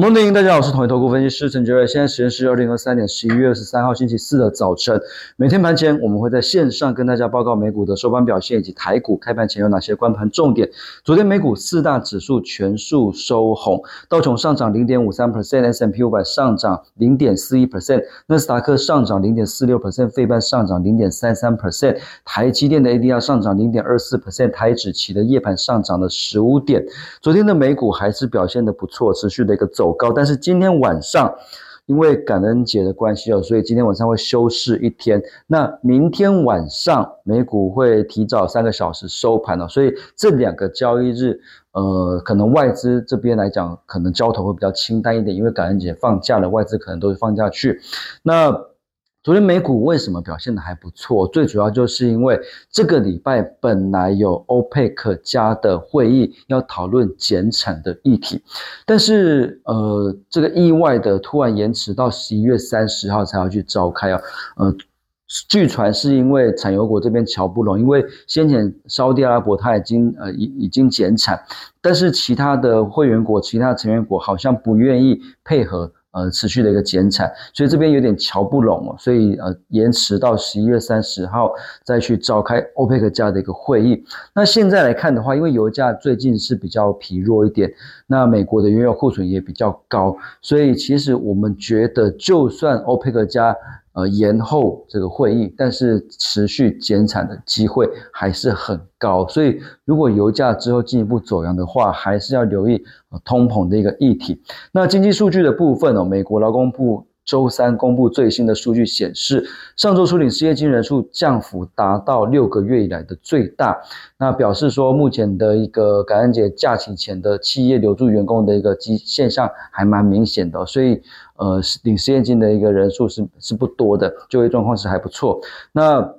Good morning，大家好，我是统一投顾分析师陈杰瑞。现在时间是二零二三年十一月二十三号星期四的早晨。每天盘前我们会在线上跟大家报告美股的收盘表现以及台股开盘前有哪些关盘重点。昨天美股四大指数全数收红，道琼上涨零点五三 percent，S&P 五百上涨零点四一 percent，纳斯达克上涨零点四六 percent，费半上涨零点三三 percent，台积电的 ADR 上涨零点二四 percent，台指期的夜盘上涨了十五点。昨天的美股还是表现的不错，持续的一个。走高，但是今天晚上因为感恩节的关系哦，所以今天晚上会休市一天。那明天晚上美股会提早三个小时收盘了，所以这两个交易日，呃，可能外资这边来讲，可能交投会比较清淡一点，因为感恩节放假了，外资可能都会放假去。那昨天美股为什么表现的还不错？最主要就是因为这个礼拜本来有欧佩克加的会议要讨论减产的议题，但是呃，这个意外的突然延迟到十一月三十号才要去召开啊。呃，据传是因为产油国这边瞧不拢，因为先前沙特阿拉伯他已经呃已已经减产，但是其他的会员国、其他成员国好像不愿意配合。呃，持续的一个减产，所以这边有点瞧不拢哦，所以呃延迟到十一月三十号再去召开欧佩克加的一个会议。那现在来看的话，因为油价最近是比较疲弱一点，那美国的原油库存也比较高，所以其实我们觉得，就算欧佩克加。呃，延后这个会议，但是持续减产的机会还是很高，所以如果油价之后进一步走阳的话，还是要留意通膨的一个议题。那经济数据的部分哦，美国劳工部。周三公布最新的数据显示，上周初领失业金人数降幅达到六个月以来的最大。那表示说，目前的一个感恩节假期前的企业留住员工的一个机现象还蛮明显的，所以呃，领失业金的一个人数是是不多的，就业状况是还不错。那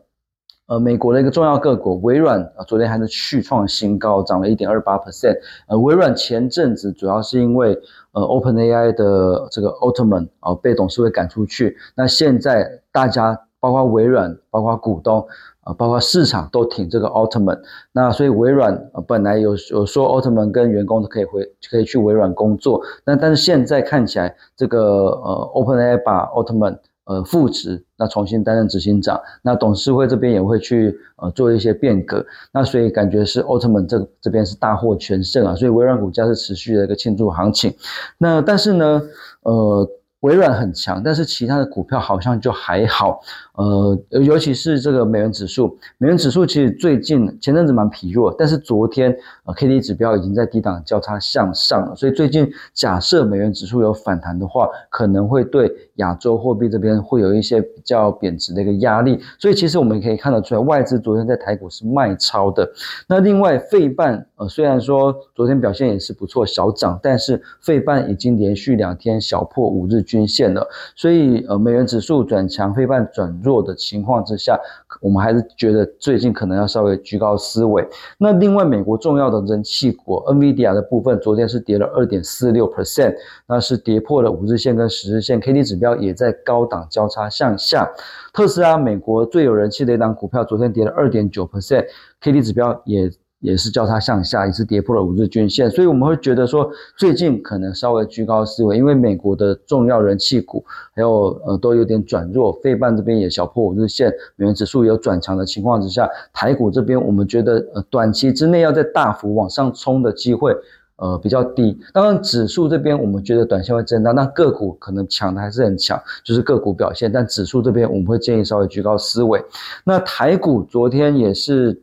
呃，美国的一个重要个股微软啊，昨天还是续创新高，涨了一点二八 percent。呃，微软前阵子主要是因为呃，OpenAI 的这个奥特曼啊被董事会赶出去，那现在大家包括微软、包括股东啊、包括市场都挺这个奥特曼，那所以微软本来有有说奥特曼跟员工都可以回可以去微软工作，但但是现在看起来这个呃，OpenAI 把奥特曼。呃，复职，那重新担任执行长，那董事会这边也会去呃做一些变革，那所以感觉是奥特曼这这边是大获全胜啊，所以微软股价是持续的一个庆祝行情，那但是呢，呃。微软很强，但是其他的股票好像就还好，呃，尤其是这个美元指数，美元指数其实最近前阵子蛮疲弱，但是昨天呃 K D 指标已经在低档交叉向上了，所以最近假设美元指数有反弹的话，可能会对亚洲货币这边会有一些比较贬值的一个压力，所以其实我们可以看得出来，外资昨天在台股是卖超的。那另外费半呃虽然说昨天表现也是不错，小涨，但是费半已经连续两天小破五日。均线了，所以呃，美元指数转强，非半转弱的情况之下，我们还是觉得最近可能要稍微居高思维。那另外，美国重要的人气股 NVIDIA 的部分，昨天是跌了二点四六 percent，那是跌破了五日线跟十日线，K D 指标也在高档交叉向下。特斯拉，美国最有人气的一档股票，昨天跌了二点九 percent，K D 指标也。也是交叉向下，也是跌破了五日均线，所以我们会觉得说，最近可能稍微居高思维，因为美国的重要人气股还有呃都有点转弱，费半这边也小破五日线，美元指数有转强的情况之下，台股这边我们觉得呃短期之内要在大幅往上冲的机会呃比较低。当然指数这边我们觉得短线会震荡，那个股可能强的还是很强，就是个股表现，但指数这边我们会建议稍微居高思维。那台股昨天也是。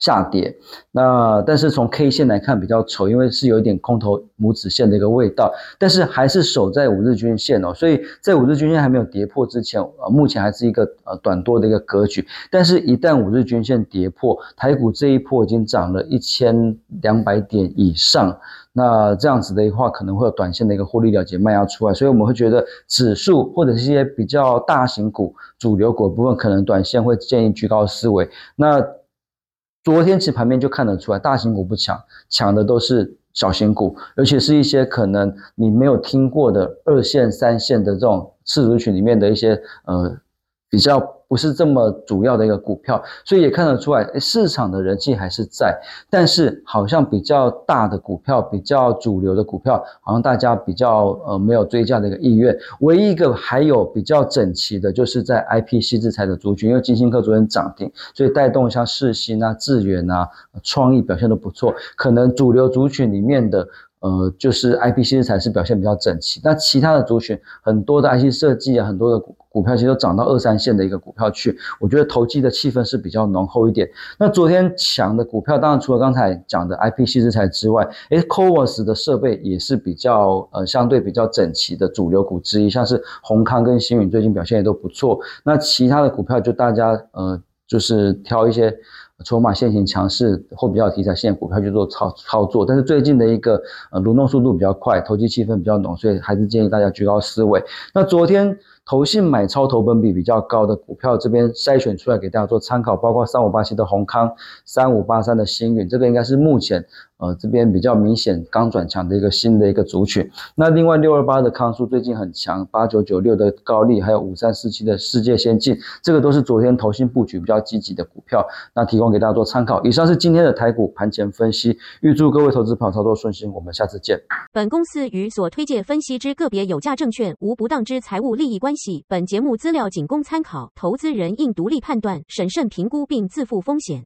下跌，那但是从 K 线来看比较丑，因为是有一点空头拇指线的一个味道，但是还是守在五日均线哦，所以在五日均线还没有跌破之前，呃，目前还是一个呃短多的一个格局，但是一旦五日均线跌破，台股这一波已经涨了一千两百点以上，那这样子的话可能会有短线的一个获利了结卖压出来，所以我们会觉得指数或者是一些比较大型股、主流股部分，可能短线会建议居高思维，那。昨天其实盘面就看得出来，大型股不抢，抢的都是小型股，而且是一些可能你没有听过的二线、三线的这种次族群里面的一些呃比较不是这么主要的一个股票，所以也看得出来，市场的人气还是在，但是好像比较大的股票，比较主流的股票，好像大家比较呃没有追加的一个意愿。唯一一个还有比较整齐的，就是在 I P C 制裁的族群，因为金星科昨天涨停，所以带动像世新啊、智远啊、创意表现都不错，可能主流族群里面的。呃，就是 I P C 才是表现比较整齐，那其他的族群很多的 I C 设计啊，很多的股股票其实都涨到二三线的一个股票去，我觉得投机的气氛是比较浓厚一点。那昨天强的股票，当然除了刚才讲的 I P C 制裁之外，诶 c o v a s 的设备也是比较呃相对比较整齐的主流股之一，像是宏康跟星宇最近表现也都不错。那其他的股票就大家呃就是挑一些。筹码现行强势或比较题材性股票去做操操作，但是最近的一个呃轮动速度比较快，投机气氛比较浓，所以还是建议大家居高思维。那昨天投信买超投本比比较高的股票，这边筛选出来给大家做参考，包括三五八七的宏康、三五八三的星云，这个应该是目前。呃，这边比较明显刚转强的一个新的一个族群。那另外六二八的康苏最近很强，八九九六的高利，还有五三四七的世界先进，这个都是昨天投新布局比较积极的股票，那提供给大家做参考。以上是今天的台股盘前分析，预祝各位投资朋友操作顺心，我们下次见。本公司与所推介分析之个别有价证券无不当之财务利益关系，本节目资料仅供参考，投资人应独立判断、审慎评估并自负风险。